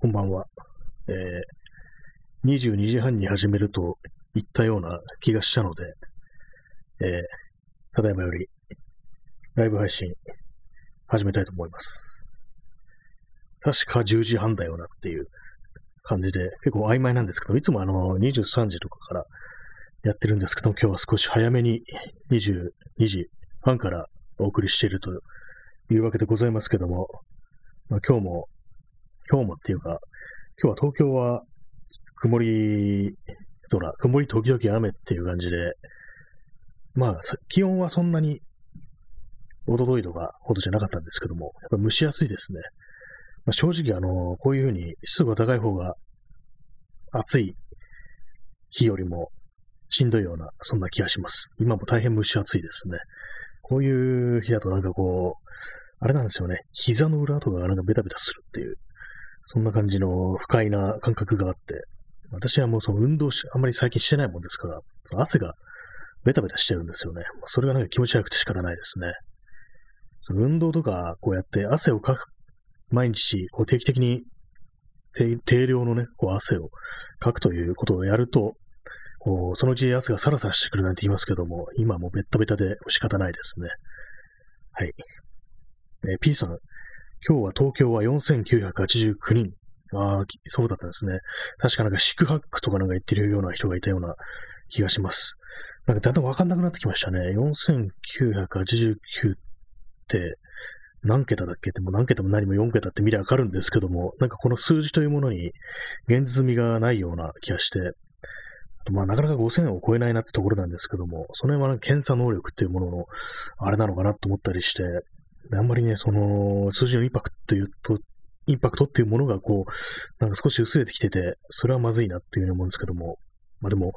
こんばんは。えー、22時半に始めると言ったような気がしたので、えー、ただいまよりライブ配信始めたいと思います。確か10時半だよなっていう感じで、結構曖昧なんですけど、いつもあの23時とかからやってるんですけど今日は少し早めに22時半からお送りしているというわけでございますけども、まあ、今日も今日もっていうか、今日は東京は曇り空、曇り時々雨っていう感じで、まあ、気温はそんなに、おとといとかほどじゃなかったんですけども、やっぱ蒸し暑いですね。まあ、正直、あの、こういうふうに湿度が高い方が暑い日よりもしんどいような、そんな気がします。今も大変蒸し暑いですね。こういう日だとなんかこう、あれなんですよね。膝の裏とかがなんかベタベタするっていう、そんな感じの不快な感覚があって、私はもうその運動し、あんまり最近してないもんですから、その汗がベタベタしてるんですよね。それがなんか気持ち悪くて仕方ないですね。その運動とか、こうやって汗をかく、毎日、こう定期的に定量のね、こう汗をかくということをやると、こうそのうち汗がサラサラしてくるなんて言いますけども、今もうベタベタで仕方ないですね。はい。えー、P さん、今日は東京は4989人。ああ、そうだったんですね。確かなんか宿泊とかなんか言ってるような人がいたような気がします。なんかだんだんわかんなくなってきましたね。4989って何桁だっけ？ってもう何桁も何も4桁って見りゃわかるんですけども、なんかこの数字というものに現実味がないような気がして、あとまあなかなか5000を超えないなってところなんですけども、その辺はなんか検査能力っていうもののあれなのかなと思ったりして、あんまりね、その、数字のインパクトっていうと、インパクトっていうものがこう、なんか少し薄れてきてて、それはまずいなっていうふうに思うんですけども、まあでも、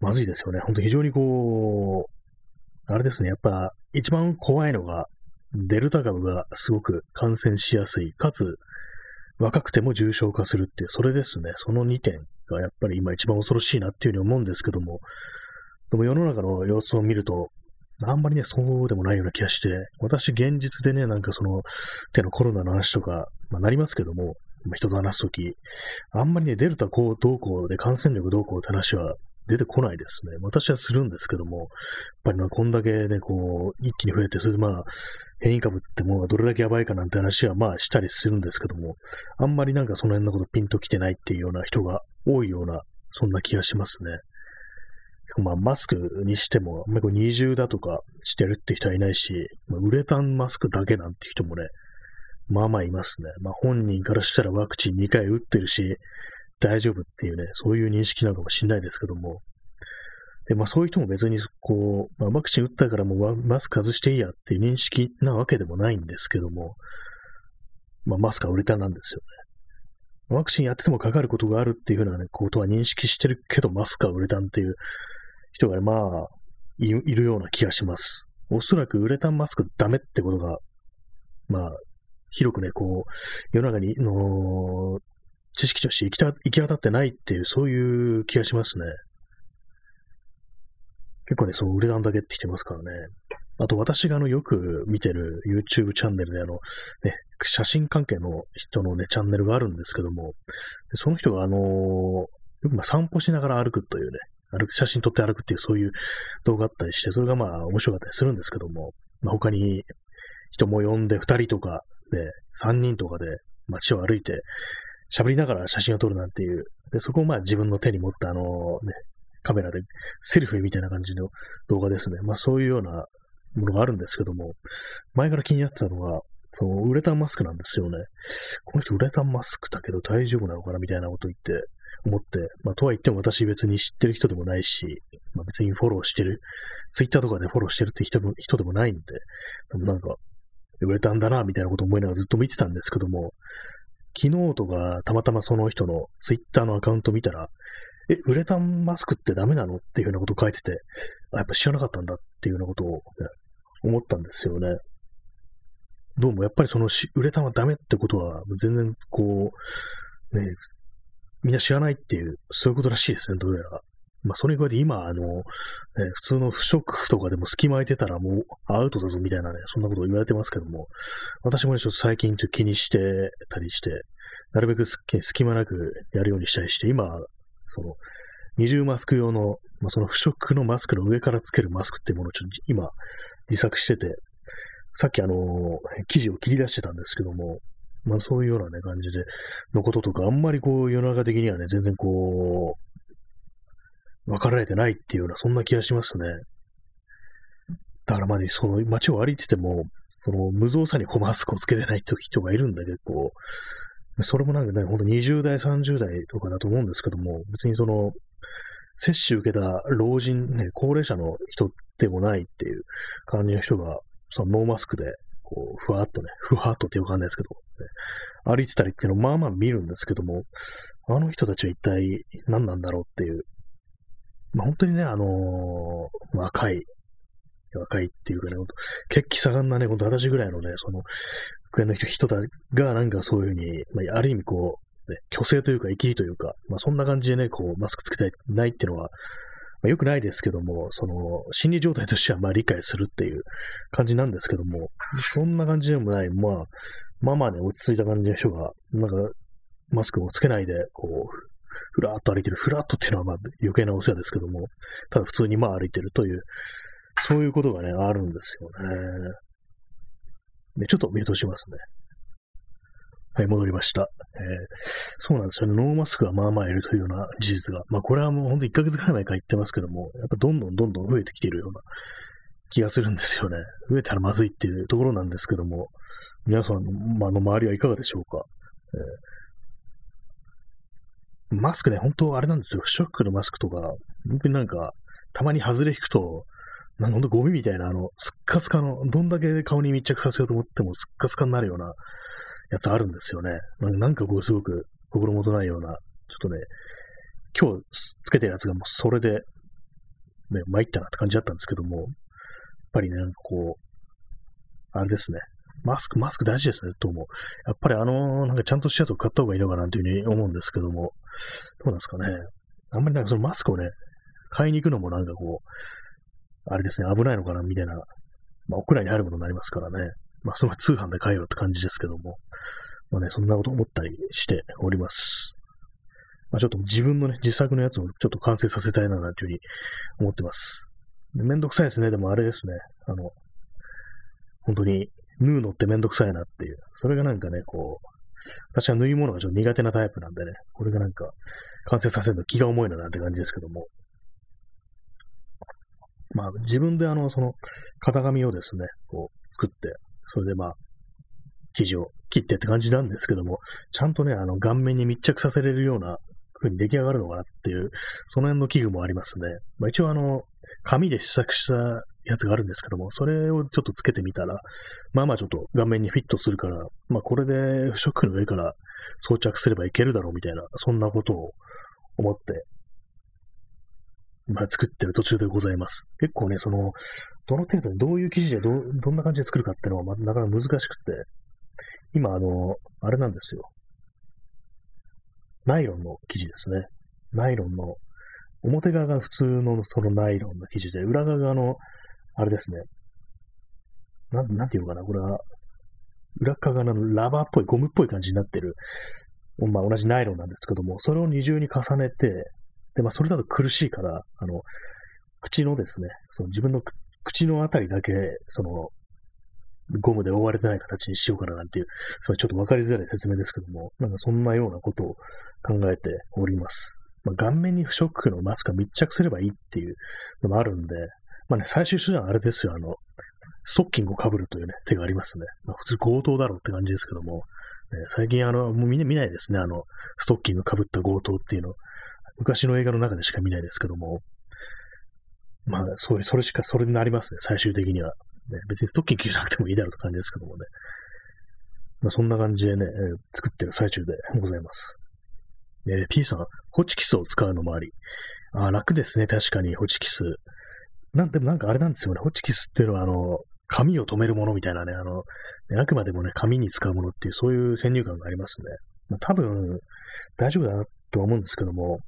まずいですよね。本当非常にこう、あれですね、やっぱ、一番怖いのが、デルタ株がすごく感染しやすい、かつ、若くても重症化するっていう、それですね。その2点がやっぱり今一番恐ろしいなっていうふうに思うんですけども、でも世の中の様子を見ると、あんまりね、そうでもないような気がして、私現実でね、なんかその手のコロナの話とか、まあ、なりますけども、人と話すとき、あんまりね、デルタこうどうこうで感染力どうこうって話は出てこないですね。私はするんですけども、やっぱりまあこんだけね、こう、一気に増えて、それでまあ、変異株ってものがどれだけやばいかなんて話はまあしたりするんですけども、あんまりなんかその辺のことピンときてないっていうような人が多いような、そんな気がしますね。まあ、マスクにしても、あんまり二重だとかしてるって人はいないし、まあ、ウレタンマスクだけなんて人もね、まあまあいますね。まあ本人からしたらワクチン2回打ってるし、大丈夫っていうね、そういう認識なのかもしれないですけども。で、まあそういう人も別にこう、まあ、ワクチン打ったからもうマスク外していいやっていう認識なわけでもないんですけども、まあマスクはウレタンなんですよね。ワクチンやっててもかかることがあるっていうふうな、ことは認識してるけど、マスクはウレタンっていう人が、まあい、いるような気がします。おそらくウレタンマスクダメってことが、まあ、広くね、こう、世の中にの知識として行きた行き当たってないっていう、そういう気がしますね。結構ね、そう、ウレタンだけってきてますからね。あと私があの、よく見てる YouTube チャンネルであの、ね、写真関係の人のね、チャンネルがあるんですけども、その人があのよくま散歩しながら歩くというね、歩く、写真撮って歩くっていうそういう動画あったりして、それがまあ面白かったりするんですけども、まあ、他に人も呼んで2人とかで、3人とかで街を歩いて喋りながら写真を撮るなんていう、でそこをまあ自分の手に持ったあのね、カメラでセルフィーみたいな感じの動画ですね。まあそういうようなものがあるんですけども、前から気になってたのが、そのウレタンマスクなんですよね。この人ウレタンマスクだけど大丈夫なのかなみたいなこと言って、思って、まあ、とは言っても私別に知ってる人でもないし、まあ、別にフォローしてる、ツイッターとかでフォローしてるって人も人でもないんで、でもなんか、売れたんだな、みたいなこと思いながらずっと見てたんですけども、昨日とかたまたまその人のツイッターのアカウント見たら、え、ウレタンマスクってダメなのっていうようなことを書いてて、あ、やっぱ知らなかったんだっていうようなことを、ね、思ったんですよね。どうもやっぱりそのウレタンはダメってことは、全然こう、ね、みんな知らないっていう、そういうことらしいですね、どうやら。まあ、それに加えて今、あの、ね、普通の不織布とかでも隙間空いてたらもうアウトだぞみたいなね、そんなこと言われてますけども、私もね、ちょっと最近ちょっと気にしてたりして、なるべく隙間なくやるようにしたりして、今、その、二重マスク用の、まあ、その不織布のマスクの上からつけるマスクっていうものをちょっと今、自作してて、さっきあのー、記事を切り出してたんですけども、まあそういうようなね、感じで、のこととか、あんまりこう、世の中的にはね、全然こう、分かられてないっていうような、そんな気がしますね。だからまあ、ね、その街を歩いてても、その無造作にこうマスクをつけてない人がいるんだけど、それもなんかね、ほんと20代、30代とかだと思うんですけども、別にその、接種受けた老人、ね、高齢者の人でもないっていう感じの人が、そのノーマスクで、こう、ふわっとね、ふわっとってわかんないですけど、ね、歩いてたりっていうのをまあまあ見るんですけども、あの人たちは一体何なんだろうっていう、まあ本当にね、あのー、若い若いっていうかね、血気盛んなね、ほんと私ぐらいのね、その、福縁の人がなんかそういうふうに、まあ、ある意味こう、ね、虚勢というか、生きりというか、まあそんな感じでね、こう、マスクつけたいないっていうのは、まあ、よくないですけども、その、心理状態としてはまあ理解するっていう感じなんですけども、そんな感じでもない、まあ、まあまあね、落ち着いた感じの人が、なんか、マスクをつけないで、こう、ふらっと歩いてる。ふらっとっていうのはまあ余計なお世話ですけども、ただ普通にまあ歩いてるというそういうことがね、あるんですよね。ねちょっとミュートしますね。はい、戻りました。えー、そうなんですよね。ノーマスクがまあまあいるというような事実が。まあこれはもうほんと1ヶ月くらい前から言ってますけども、やっぱどんどんどんどん増えてきているような気がするんですよね。増えたらまずいっていうところなんですけども、皆さんの,、まあの周りはいかがでしょうか？えー、マスクね、本当あれなんですよ。不織布のマスクとか、本当になんか、たまに外れ引くと、なんかほんとゴミみたいな、あの、スッカスカの、どんだけ顔に密着させようと思ってもスッカスカになるようなやつあるんですよね。なんかこうすごく心もとないような、ちょっとね、今日つけてるやつがもうそれで、ね、参ったなって感じだったんですけども、やっぱりね、なんかこう、あれですね。マスク、マスク大事ですね、と思う。やっぱりあの、なんかちゃんとしたやつを買った方がいいのかなというふうに思うんですけども、どうなんですかね。あんまりなんかそのマスクをね、買いに行くのもなんかこう、あれですね、危ないのかな、みたいな、まあ、屋内にあるものになりますからね。まあ、その通販で買えよって感じですけども、まあね、そんなこと思ったりしております。まあ、ちょっと自分のね、自作のやつをちょっと完成させたいな、なんていうふうに思ってます。めんどくさいですね。でもあれですね、あの、本当に、縫うのってめんどくさいなっていう。それがなんかね、こう、私は縫い物がちょっと苦手なタイプなんでね、これがなんか、完成させるの気が重いななんて感じですけども、まあ、自分であの、その、型紙をですね、こう、作って、それでまあ、生地を切ってって感じなんですけども、ちゃんとね、あの、顔面に密着させれるような風に出来上がるのかなっていう、その辺の器具もありますね。まあ一応あの、紙で試作したやつがあるんですけども、それをちょっとつけてみたら、まあまあちょっと顔面にフィットするから、まあこれで不織布の上から装着すればいけるだろうみたいな、そんなことを思ってまあ、作ってる途中でございます。結構ね、その、どの程度にどういう生地でど、どんな感じで作るかっていうのは、まあなかなか難しくて、今、あの、あれなんですよ。ナイロンの生地ですね。ナイロンの、表側が普通のそのナイロンの生地で、裏側の、あれですね。なん、なんていうのかな、これは、裏側がラバーっぽい、ゴムっぽい感じになってる、まあ同じナイロンなんですけども、それを二重に重ねて、で、まあ、それだと苦しいから、あの、口のですね、その自分の口のあたりだけ、その、ゴムで覆われてない形にしようかななんていう、それちょっとわかりづらい説明ですけども、なんかそんなようなことを考えております。まあ、顔面に不織布のマスクが密着すればいいっていうのもあるんで、まあね、最終手段あれですよ、あの、ストッキングを被るというね、手がありますね。まあ、普通強盗だろうって感じですけども、ね、最近あの、もうみんな見ないですね、あの、ストッキング被った強盗っていうの。昔の映画の中でしか見ないですけども、まあ、そういう、それしか、それになりますね、最終的には。ね、別にストッキングじゃなくてもいいだろうって感じですけどもね。まあ、そんな感じでね、えー、作ってる最中でございます。えー、P さん、ホチキスを使うのもあり。あ楽ですね、確かに、ホチキス。なんでもなんかあれなんですよね、ホチキスっていうのは、あの、紙を止めるものみたいなね、あの、あくまでもね、紙に使うものっていう、そういう先入観がありますね。まあ、多分、大丈夫だなと思うんですけども、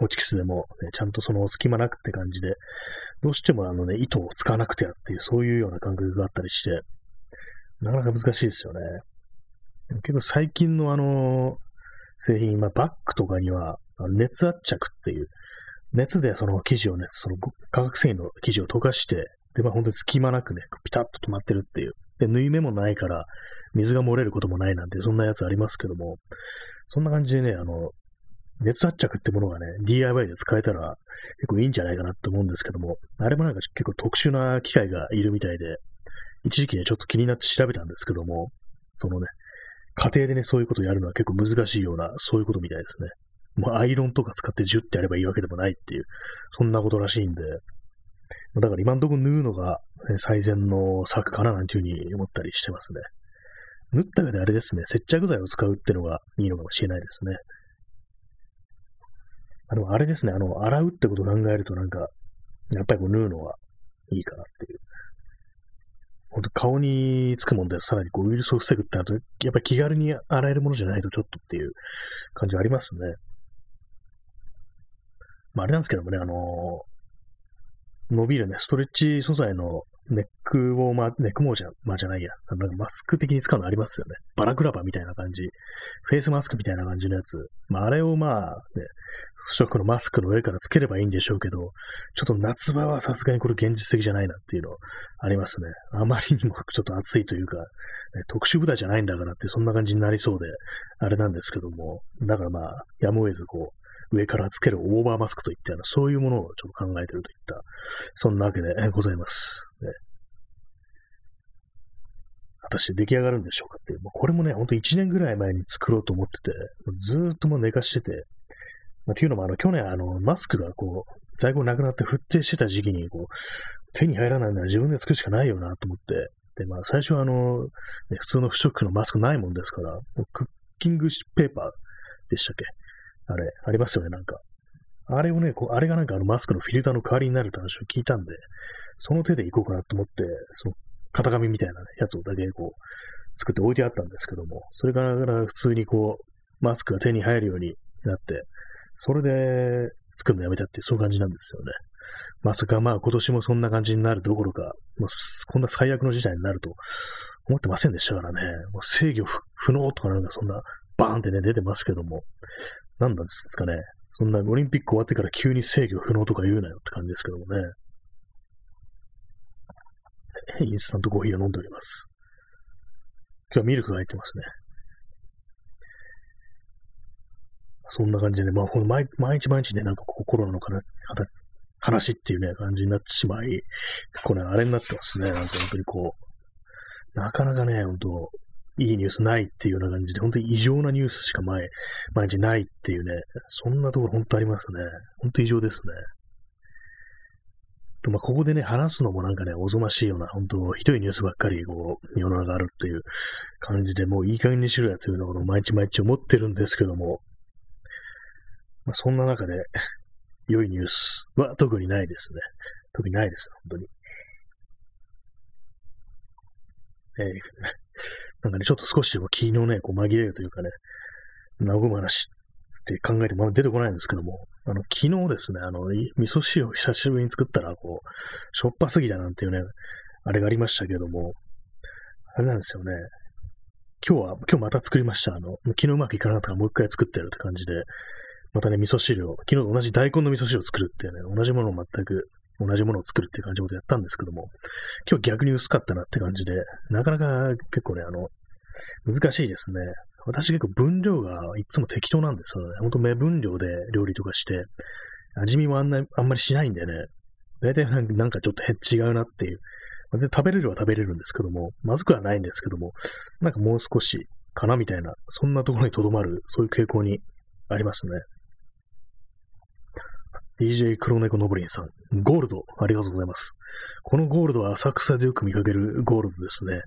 ホチキスでも、ね、ちゃんとその隙間なくって感じで、どうしてもあのね、糸を使わなくてやっていう、そういうような感覚があったりして、なかなか難しいですよね。結構最近のあの、製品、まあ、バッグとかには、熱圧着っていう、熱でその生地をね、その化学繊維の生地を溶かして、で、まあ本当に隙間なくね、ピタッと止まってるっていう。で、縫い目もないから、水が漏れることもないなんて、そんなやつありますけども、そんな感じでね、あの、熱圧着ってものがね、DIY で使えたら結構いいんじゃないかなって思うんですけども、あれもなんか結構特殊な機械がいるみたいで、一時期ね、ちょっと気になって調べたんですけども、そのね、家庭でね、そういうことをやるのは結構難しいような、そういうことみたいですね。まあ、アイロンとか使ってジュッてやればいいわけでもないっていう、そんなことらしいんで、だから今んとこ縫うのが、最善の策かななんていうふうに思ったりしてますね。縫った上であれですね、接着剤を使うってのがいいのかもしれないですね。あの、あれですね、あの、洗うってことを考えるとなんか、やっぱりこう縫うのはいいかなっていう。本当顔につくもんでさらにこうウイルスを防ぐってなると、やっぱり気軽に洗えるものじゃないとちょっとっていう感じはありますね。まあ、あれなんですけどもね、あのー、伸びるね、ストレッチ素材のネックウォーマー、ネックモーじゃ、まあじゃないや。なんかマスク的に使うのありますよね。バラクラバみたいな感じ。フェイスマスクみたいな感じのやつ。まああれをまあ、ね、不織布のマスクの上からつければいいんでしょうけど、ちょっと夏場はさすがにこれ現実的じゃないなっていうのありますね。あまりにもちょっと暑いというか、ね、特殊部隊じゃないんだからってそんな感じになりそうで、あれなんですけども、だからまあ、やむを得ずこう、上からつけるオーバーマスクといったような、そういうものをちょっと考えているといった、そんなわけでございます。ね、果たして出来上がるんでしょうかっていう、もうこれもね、ほんと1年ぐらい前に作ろうと思ってて、ずーっともう寝かしてて、まあ、っていうのも、あの、去年、あの、マスクがこう、在庫なくなって沸騰してた時期に、こう、手に入らないなら自分で作るしかないよなと思って、で、まあ、最初はあの、ね、普通の不織布のマスクないもんですから、クッキングペーパーでしたっけ？あれ、ありますよね、なんか。あれをね、こうあれがなんかあのマスクのフィルターの代わりになるって話を聞いたんで、その手でいこうかなと思って、その型紙みたいな、ね、やつをだけこう、作って置いてあったんですけども、それから普通にこう、マスクが手に入るようになって、それで作るのやめたってそういう感じなんですよね。まさかまあ今年もそんな感じになるどころか、もうこんな最悪の事態になると思ってませんでしたからね。もう制御不能とかなんかそんなバーンってね出てますけども、何なんですかね。そんなオリンピック終わってから急に制御不能とか言うなよって感じですけどもね。インスタントコーヒーを飲んでおります。今日はミルクが入ってますね。そんな感じでね、まあ、この毎毎日毎日ね、なんかこうコロナの話っていうね、感じになってしまい、結構ね、あれになってますね。なんか本当にこう、なかなかね、本当いいニュースないっていうような感じで、本当に異常なニュースしか毎毎日ないっていうね、そんなところ本当ありますね。本当異常ですね。とまあ、ここでね、話すのもなんかね、おぞましいような、本当ひどいニュースばっかり、こう、世の中あるっていう感じで、もういい加減にしろやというのを毎日毎日思ってるんですけども、まあ、そんな中で、良いニュースは特にないですね。特にないです、本当に。えー、なんかね、ちょっと少しでも気のね、こう紛れるというかね、和む話って考えてもまだ出てこないんですけども、あの、昨日ですね、あの、味噌汁を久しぶりに作ったら、こう、しょっぱすぎだなんていうね、あれがありましたけども、あれなんですよね。今日は、今日また作りました。あの、昨日うまくいかなかったからもう一回作ってやるって感じで、またね、味噌汁を、昨日と同じ大根の味噌汁を作るっていうね、同じものを全く、同じものを作るっていう感じのことやったんですけども、今日逆に薄かったなって感じで、なかなか結構ね、あの、難しいですね。私結構分量がいつも適当なんですよね。ほんと目分量で料理とかして、味見もあんな、あんまりしないんでね、大体なんかちょっと違うなっていう。全然食べれるは食べれるんですけども、まずくはないんですけども、なんかもう少しかなみたいな、そんなところにとどまる、そういう傾向にありますね。DJ 黒猫のぼりんさん。ゴールド、ありがとうございます。このゴールドは浅草でよく見かけるゴールドですね。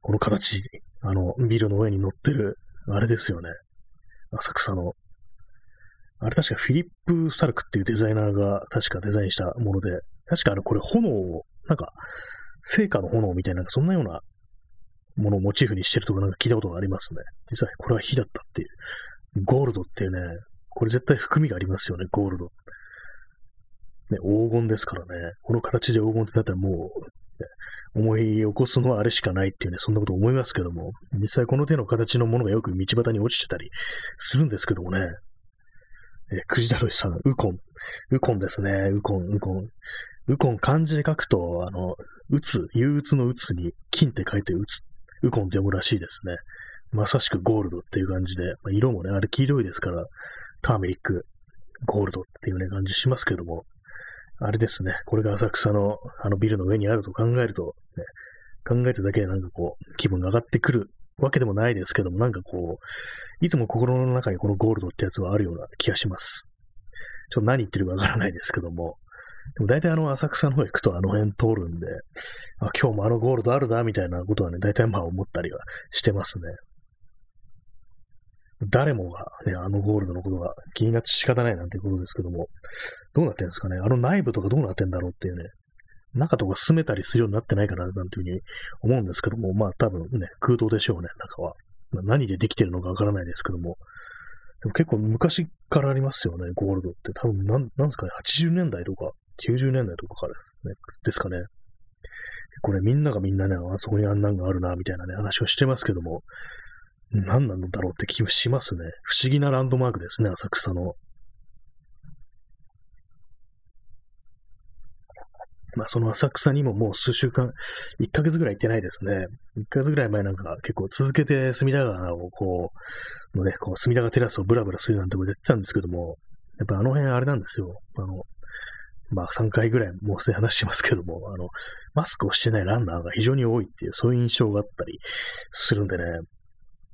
この形、あの、ビルの上に乗ってる、あれですよね。浅草の。あれ確かフィリップ・サルクっていうデザイナーが確かデザインしたもので、確かあの、これ炎を、なんか、聖火の炎みたいな、そんなようなものをモチーフにしてるとかなんか聞いたことがありますね。実はこれは火だったっていう。ゴールドっていうね、これ絶対含みがありますよね、ゴールド。ね、黄金ですからね。この形で黄金ってなったらもう、思い起こすのはあれしかないっていうね、そんなこと思いますけども、実際この手の形のものがよく道端に落ちてたりするんですけどもね、えー、くじだろいさん、ウコン。ウコンですね。ウコン、ウコン。ウコン漢字で書くと、あの、うつ、憂鬱のうつに金って書いてうつ、ウコンって読むらしいですね。まさしくゴールドっていう感じで、まあ、色もね、あれ黄色いですから、ターメリック、ゴールドっていうね、感じしますけども、あれですね、これが浅草のあのビルの上にあると考えると、ね、考えただけでなんかこう、気分が上がってくるわけでもないですけども、なんかこう、いつも心の中にこのゴールドってやつはあるような気がします。ちょっと何言ってるかわからないですけども、でも大体あの浅草の方行くとあの辺通るんで、あ、今日もあのゴールドあるだ、みたいなことはね、大体まあ思ったりはしてますね。誰もがね、あのゴールドのことが気になって仕方ないなんていうことですけども、どうなってんですかね？あの内部とかどうなってんだろうっていうね、中とか進めたりするようになってないかな、なんていうふうに思うんですけども、まあ多分ね、空洞でしょうね、中は。まあ、何でできてるのかわからないですけども、でも結構昔からありますよね、ゴールドって。多分なん、なんですかね、80年代とか、90年代とかからですね、ですかね。これみんながみんなね、あそこにあんなんがあるな、みたいなね、話をしてますけども、何なんだろうって気もしますね。不思議なランドマークですね、浅草の。まあ、その浅草にももう数週間、1ヶ月ぐらい行ってないですね。1ヶ月ぐらい前なんか結構続けて隅田川をこう、のね、こう隅田川テラスをブラブラするなんてこと言ってたんですけども、やっぱあの辺あれなんですよ。あの、まあ3回ぐらいもうすでに話してますけども、あの、マスクをしてないランナーが非常に多いっていう、そういう印象があったりするんでね、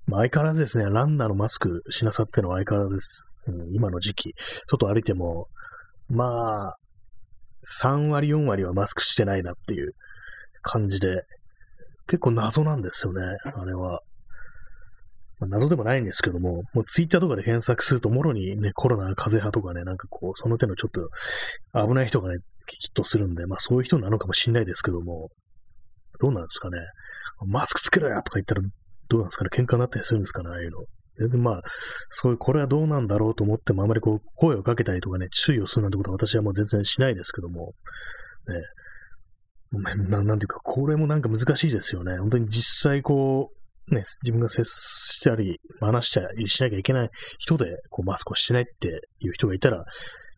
まあ、相変わらずですね、ランナーのマスクしなさってのは相変わらずです。うん、今の時期、外歩いても、まあ、3割、4割はマスクしてないなっていう感じで、結構謎なんですよね、あれは。まあ、謎でもないんですけども、もうツイッターとかで検索すると、もろにね、コロナ、風邪派とかね、なんかこう、その手のちょっと危ない人がね、きっとするんで、まあそういう人なのかもしんないですけども、どうなんですかね。マスクつけろやとか言ったら、どうなんですかね。喧嘩になったりするんですかね、ああいうの。全然まあ、そういう、これはどうなんだろうと思っても、あまりこう、声をかけたりとかね、注意をするなんてことは私はもう全然しないですけども、ね、ななんていうか、これもなんか難しいですよね。本当に実際こう、ね、自分が接したり、話したりしなきゃいけない人で、こう、マスクをしてないっていう人がいたら、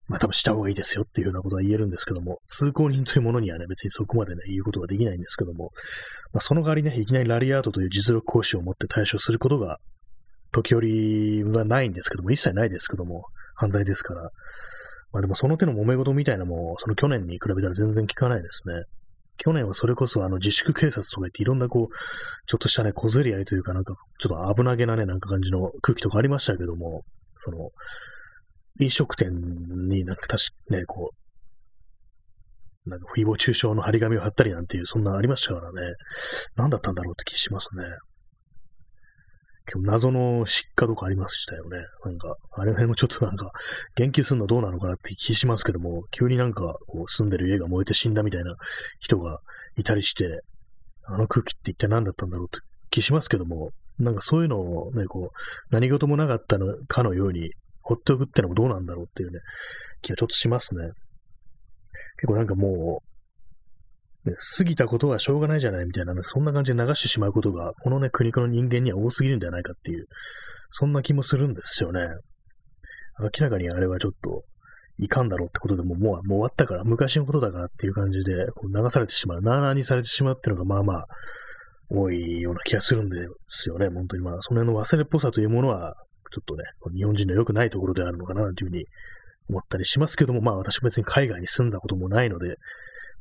まあ多分した方がいいですよっていうようなことは言えるんですけども、通行人というものにはね、別にそこまでね、言うことができないんですけども、まあその代わりね、いきなりラリアートという実力行使を持って対処することが、時折はないんですけども、一切ないですけども、犯罪ですから。まあでもその手の揉め事みたいなもその去年に比べたら全然効かないですね。去年はそれこそあの自粛警察とか言っていろんなこう、ちょっとしたね、小競り合いというかなんか、ちょっと危なげなね、なんか感じの空気とかありましたけども、その、飲食店になんか確かね、こう、なんか誹謗中傷の張り紙を貼ったりなんていう、そんなありましたからね。何だったんだろうって気しますね。今日謎の失火とかありましたよね。なんか、あれの辺もちょっとなんか、言及するのどうなのかなって気しますけども、急になんか、こう、住んでる家が燃えて死んだみたいな人がいたりして、あの空気って一体何だったんだろうって気しますけども、なんかそういうのをね、こう、何事もなかったのかのように放っておくってのもどうなんだろうっていうね、気がちょっとしますね。結構なんかもう、ね、過ぎたことはしょうがないじゃないみたいな、そんな感じで流してしまうことが、このね、国の人間には多すぎるんじゃないかっていう、そんな気もするんですよね。明らかにあれはちょっと、いかんだろうってことでももう、もう終わったから、昔のことだからっていう感じで、流されてしまう、なあなあにされてしまうっていうのが、まあまあ、多いような気がするんですよね。本当にまあ、その辺の忘れっぽさというものは、ちょっとね、日本人の良くないところであるのかな、というふうに思ったりしますけども、まあ私別に海外に住んだこともないので、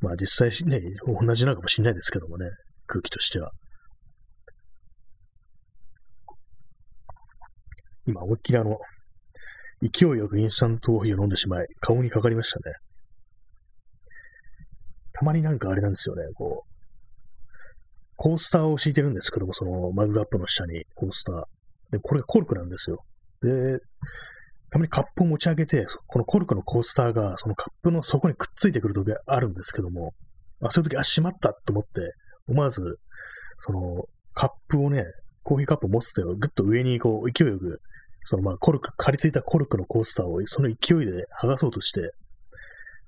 まあ実際ね、同じなのかもしれないですけどもね、空気としては。今、思いっきりあの、勢いよくインスタントコーヒーを飲んでしまい、顔にかかりましたね。たまになんかあれなんですよね、こう、コースターを敷いてるんですけども、そのマグカップの下にコースター。で、これがコルクなんですよ。で、たまにカップを持ち上げて、このコルクのコースターが、そのカップの底にくっついてくる時があるんですけども、あそういう時、あ、しまったと思って、思わず、その、カップをね、コーヒーカップを持つ手をぐっと上にこう、勢いよく、そのまあ、コルク、刈り付いたコルクのコースターをその勢いで剥がそうとして、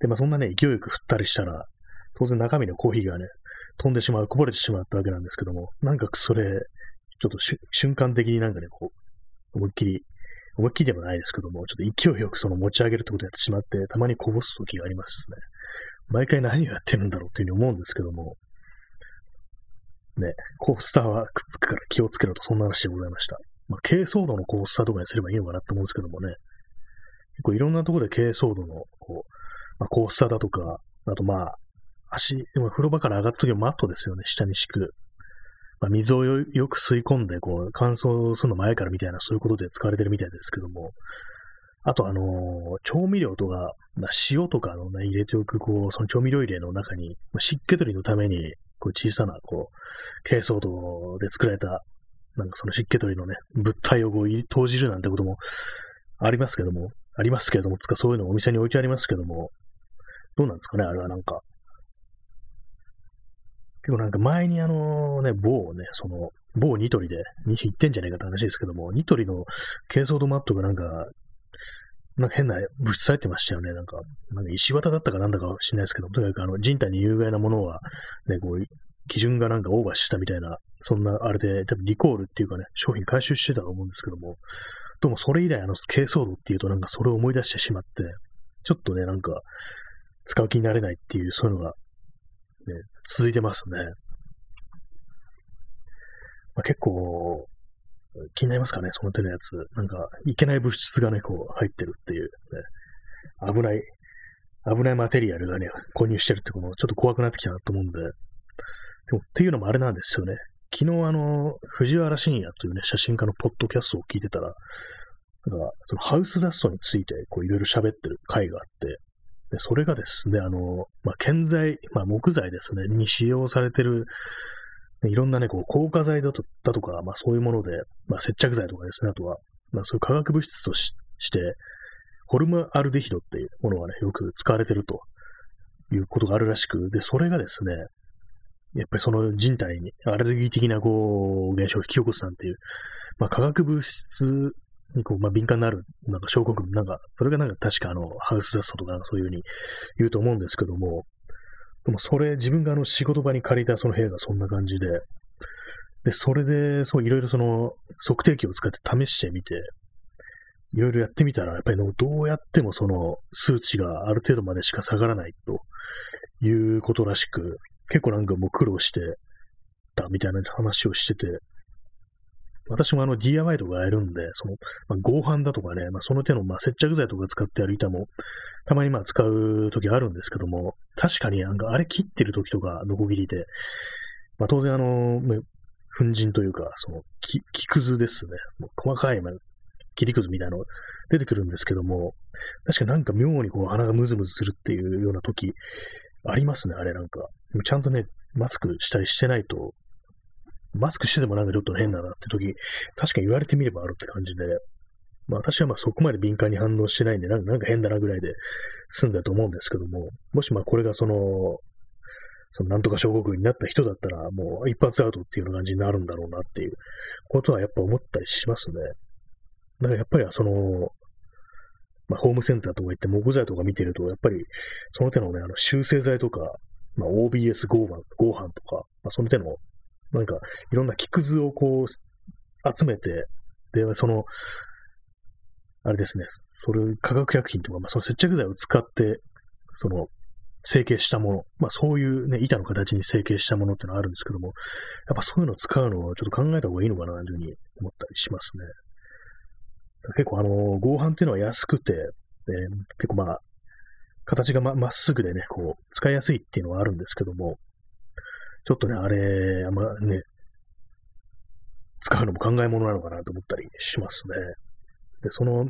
で、まあそんなね、勢いよく振ったりしたら、当然中身のコーヒーがね、飛んでしまう、こぼれてしまったわけなんですけども、なんかそれ、ちょっと瞬間的になんかね、こう、思いっきり、思いっきりでもないですけども、ちょっと勢いよくその持ち上げるってことをやってしまって、たまにこぼす時がありますね。毎回何をやってるんだろうっていうふうに思うんですけども、ね、コースターはくっつくから気をつけろと、そんな話でございました。まあ、軽装度のコースターとかにすればいいのかなって思うんですけどもね、結構いろんなところで軽装度の、こう、まあ、コースターだとか、あとまあ、足、でも風呂場から上がった時はマットですよね、下に敷く。まあ、水をよく吸い込んで、こう、乾燥するの前からみたいな、そういうことで使われてるみたいですけども、あとあのー、調味料とか、まあ、塩とかのね、入れておく、こう、その調味料入れの中に、まあ、湿気取りのために、こう、小さな、こう、珪藻土で作られた、なんかその湿気取りのね、物体をこう、投じるなんてこともありますけども、ありますけども、つかそういうのお店に置いてありますけども、どうなんですかね、あれはなんか。結構なんか前にあのね、某ね、その、某ニトリで、2種行ってんじゃないかって話ですけども、ニトリの珪藻土マットがなんか、なんか変な物質入ってましたよね。なんか、なんか石綿だったかなんだかは知らないですけど、とにかくあの人体に有害なものは、ね、こう、基準がなんかオーバーしたみたいな、そんなあれで、多分リコールっていうかね、商品回収してたと思うんですけども、どうもそれ以来あの、軽装度っていうとなんかそれを思い出してしまって、ちょっとね、なんか、使う気になれないっていう、そういうのが、ね、続いてますね。まあ、結構、気になりますかね、その手のやつ。なんか、いけない物質がね、こう、入ってるっていう、ね、危ない、危ないマテリアルがね、購入してるってこともちょっと怖くなってきたなと思うんで、でも、っていうのもあれなんですよね。昨日、あの、藤原信也というね、写真家のポッドキャストを聞いてたら、なんか、そのハウスダストについて、こう、いろいろ喋ってる回があって、で、それがですね、あの、まあ、建材、まあ、木材ですね、に使用されてる、いろんなね、こう、硬化剤だとだとか、まあ、そういうもので、まあ、接着剤とかですね、あとは、まあ、そういう化学物質としして、ホルムアルデヒドっていうものがね、よく使われてるということがあるらしく、で、それがですね、やっぱりその人体にアレルギー的なこう、現象を引き起こすなんていう、まあ、化学物質こう、まあ、敏感になる、なんか症候群、なんか、それがなんか確かあの、ハウスダストとかそういうふうに言うと思うんですけども、でもそれ、自分があの仕事場に借りたその部屋がそんな感じで、で、それで、そう、いろいろその、測定器を使って試してみて、いろいろやってみたら、やっぱりどうやってもその数値がある程度までしか下がらないということらしく、結構なんかもう苦労してたみたいな話をしてて、私もあの DIY とかやるんで、その、まあ、合板だとかね、まあ、その手のまあ接着剤とか使ってやる板も、たまにまあ使う時あるんですけども、確かになんかあれ切ってる時とか、ノコギリで、まあ、当然あの、粉塵というか、その木、木くずですね。もう細かい、まあ、切りくずみたいなの出てくるんですけども、確かなんか妙にこう鼻がムズムズするっていうような時ありますね、あれなんか。ちゃんとね、マスクしたりしてないと、マスクしててもなんかちょっと変だなって時、確かに言われてみればあるって感じで、まあ私はまあそこまで敏感に反応してないんで、なんかなんか変だなぐらいで済んだと思うんですけども、もしまあこれがその、そのなんとか小国になった人だったら、もう一発アウトっていうような感じになるんだろうなっていうことはやっぱ思ったりしますね。だからやっぱりその、まあ、ホームセンターとか行って木材とか見てると、やっぱりその手のね、あの修正剤とか、まあ、OBS 合板合板とか、まあ、その手のなんか、いろんな木くずをこう、集めて、で、その、あれですね、それ、化学薬品とか、まあ、その接着剤を使って、その、成形したもの、まあそういうね、板の形に成形したものってのはあるんですけども、やっぱそういうのを使うのをちょっと考えた方がいいのかなというふうに思ったりしますね。結構あの、合板っていうのは安くて、ね、結構まあ、形がままっすぐでね、こう、使いやすいっていうのはあるんですけども、ちょっとね、あれ、あんまね、使うのも考え物なのかなと思ったりしますね。で、その、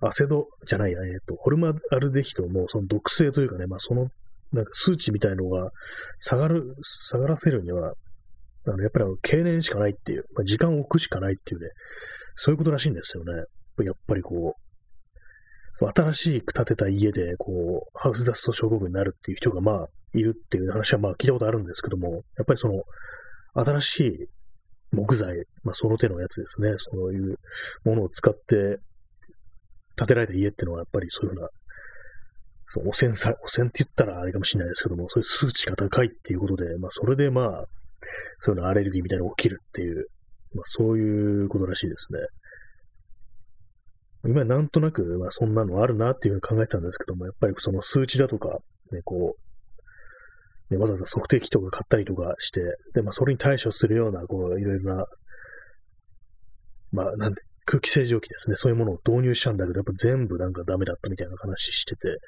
アセドじゃないや、えっと、ホルマアルデヒドのその毒性というかね、まあその、なんか数値みたいのが下がる、下がらせるには、あの、やっぱりあの、経年しかないっていう、まあ、時間を置くしかないっていうね、そういうことらしいんですよね。やっぱりこう、新しく建てた家で、こう、ハウスダスト症候群になるっていう人が、まあ、いるっていう話はまあ聞いたことあるんですけども、やっぱりその、新しい木材、まあその手のやつですね、そういうものを使って建てられた家っていうのはやっぱりそういうようなそう汚染さ、汚染って言ったらあれかもしれないですけども、そういう数値が高いっていうことで、まあ、それでまあ、そういうのアレルギーみたいなのが起きるっていう、まあ、そういうことらしいですね。今なんとなく、まあ、そんなのあるなっていうふうに考えたんですけども、やっぱりその数値だとか、ね、こう、ね、わざわざ測定器とか買ったりとかして、で、まあ、それに対処するような、こう、いろいろな、まあ、なんで、空気清浄機ですね。そういうものを導入したんだけど、やっぱ全部なんかダメだったみたいな話してて、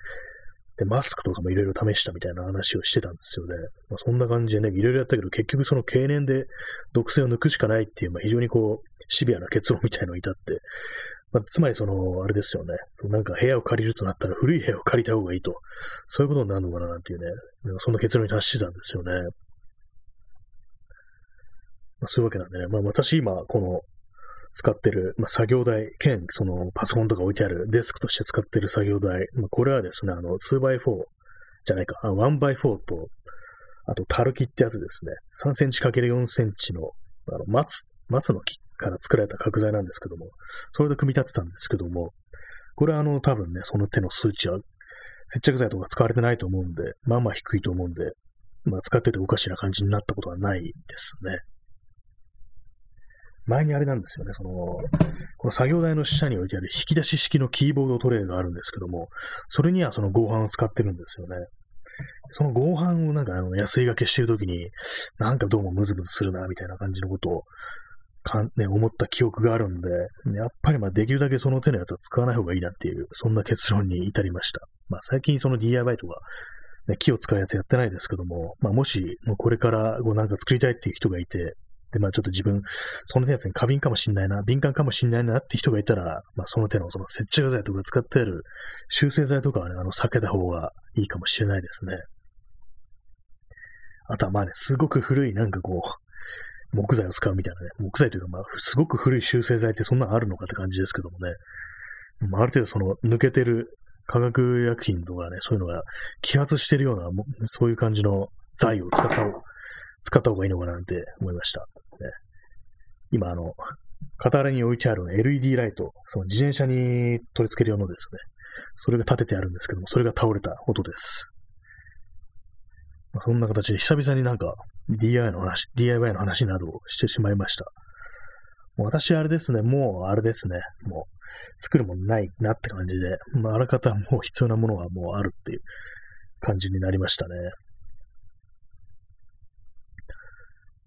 で、マスクとかもいろいろ試したみたいな話をしてたんですよね。まあ、そんな感じでね、いろいろやったけど、結局その経年で毒性を抜くしかないっていう、まあ、非常にこう、シビアな結論みたいのを至って、まあ、つまりその、あれですよね。なんか部屋を借りるとなったら古い部屋を借りた方がいいと。そういうことになるのかななんていうね。そんな結論に達してたんですよね。まあ、そういうわけなんでね。まあ私今、この使ってる、まあ、作業台兼、そのパソコンとか置いてあるデスクとして使ってる作業台。まあ、これはですね、あの 2x4 じゃないか、1x4 と、あと、タルキってやつですね。3センチ ×4 センチの、あの、松、松の木から作られた角材なんですけども、それで組み立てたんですけども、これはあの、多分ね、その手の数値は、接着剤とか使われてないと思うんで、まあまあ低いと思うんで、まあ使ってておかしな感じになったことはないですね。前にあれなんですよね、その、この作業台の下に置いてある引き出し式のキーボードトレイがあるんですけども、それにはその合板を使ってるんですよね。その合板をなんかあの安いがけしてるときに、なんかどうもムズムズするな、みたいな感じのことをかん、ね、思った記憶があるんで、ねやっぱりまあできるだけその手のやつは使わない方がいいなっていう、そんな結論に至りました。まあ最近その DIY とか、ね、木を使うやつやってないですけども、まあもし、もうこれからこうなんか作りたいっていう人がいて、で、まあちょっと自分、その手のやつに過敏かもしんないな、敏感かもしんないなって人がいたら、まあその手のその接着剤とか使ってある修正剤とかはね、あの避けた方がいいかもしれないですね。あとはまあね、すごく古いなんかこう、木材を使うみたいなね、木材というか、まあ、すごく古い修正剤ってそんなのあるのかって感じですけどもね、まあ、る程度その抜けてる化学薬品とかね、そういうのが揮発してるような、そういう感じの材を使った方使った方がいいのかななんて思いました。ね、今、あの、片荒に置いてある LED ライト、その自転車に取り付ける用のですね、それが立ててあるんですけども、それが倒れた音です。そんな形で久々になんか DIY の話、DIY の話などをしてしまいました。もう私あれですね、もうあれですね、もう作るものないなって感じで、まあ、あらかたもう必要なものはもうあるっていう感じになりましたね。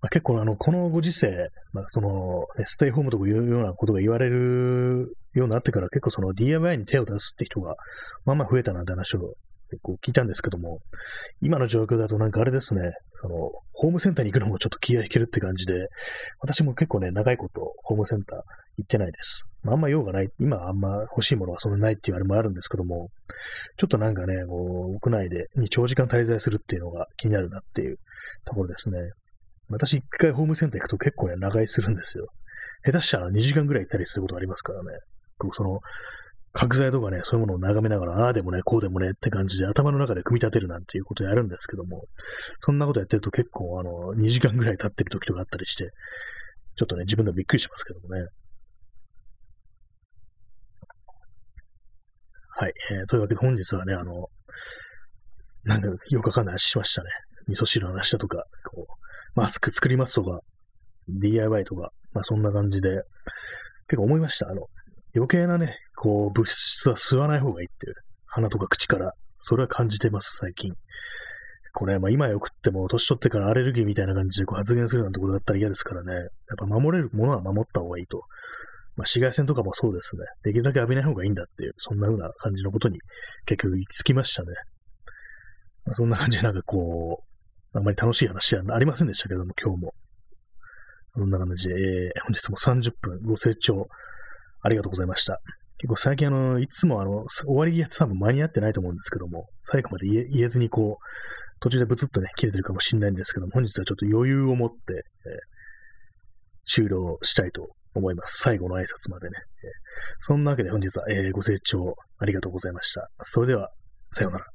まあ、結構あの、このご時世、まあ、その、ね、ステイホームとかいうようなことが言われるようになってから結構その DIY に手を出すって人が、まあまあ増えたなって話を結構聞いたんですけども、今の状況だとなんかあれですね、その、ホームセンターに行くのもちょっと気が引けるって感じで、私も結構ね、長いことホームセンター行ってないです。まあ、あんま用がない、今あんま欲しいものはそんなないっていうあれもあるんですけども、ちょっとなんかね、こう、屋内でに長時間滞在するっていうのが気になるなっていうところですね。私一回ホームセンター行くと結構ね、長居するんですよ。下手したら2時間ぐらい行ったりすることありますからね。その、角材とかね、そういうものを眺めながら、ああでもね、こうでもねって感じで頭の中で組み立てるなんていうことをやるんですけども、そんなことやってると結構、あの、2時間ぐらい経ってる時とかあったりして、ちょっとね、自分でもびっくりしますけどもね。はい。えー、というわけで本日はね、あの、なんかよくわかんない話しましたね。味噌汁の話だとか、こう、マスク作りますとか、DIY とか、まあそんな感じで、結構思いました。あの、余計なね、こう、物質は吸わない方がいいっていう、鼻とか口から、それは感じてます、最近。これ、まあ今よくっても、年取ってからアレルギーみたいな感じでこう発言するなんてことだったら嫌ですからね、やっぱ守れるものは守った方がいいと。まあ紫外線とかもそうですね。できるだけ浴びない方がいいんだっていう、そんな風な感じのことに結局行き着きましたね。まあ、そんな感じでなんかこう、あんまり楽しい話はありませんでしたけども、今日も。そんな感じで、えー、本日も30分ご清聴ありがとうございました。結構最近あの、いつもあの、終わり際多分間に合ってないと思うんですけども、最後まで言えずにこう、途中でブツッとね、切れてるかもしれないんですけども、本日はちょっと余裕を持って、え、終了したいと思います。最後の挨拶までね。え、そんなわけで本日は、え、ご清聴ありがとうございました。それでは、さようなら。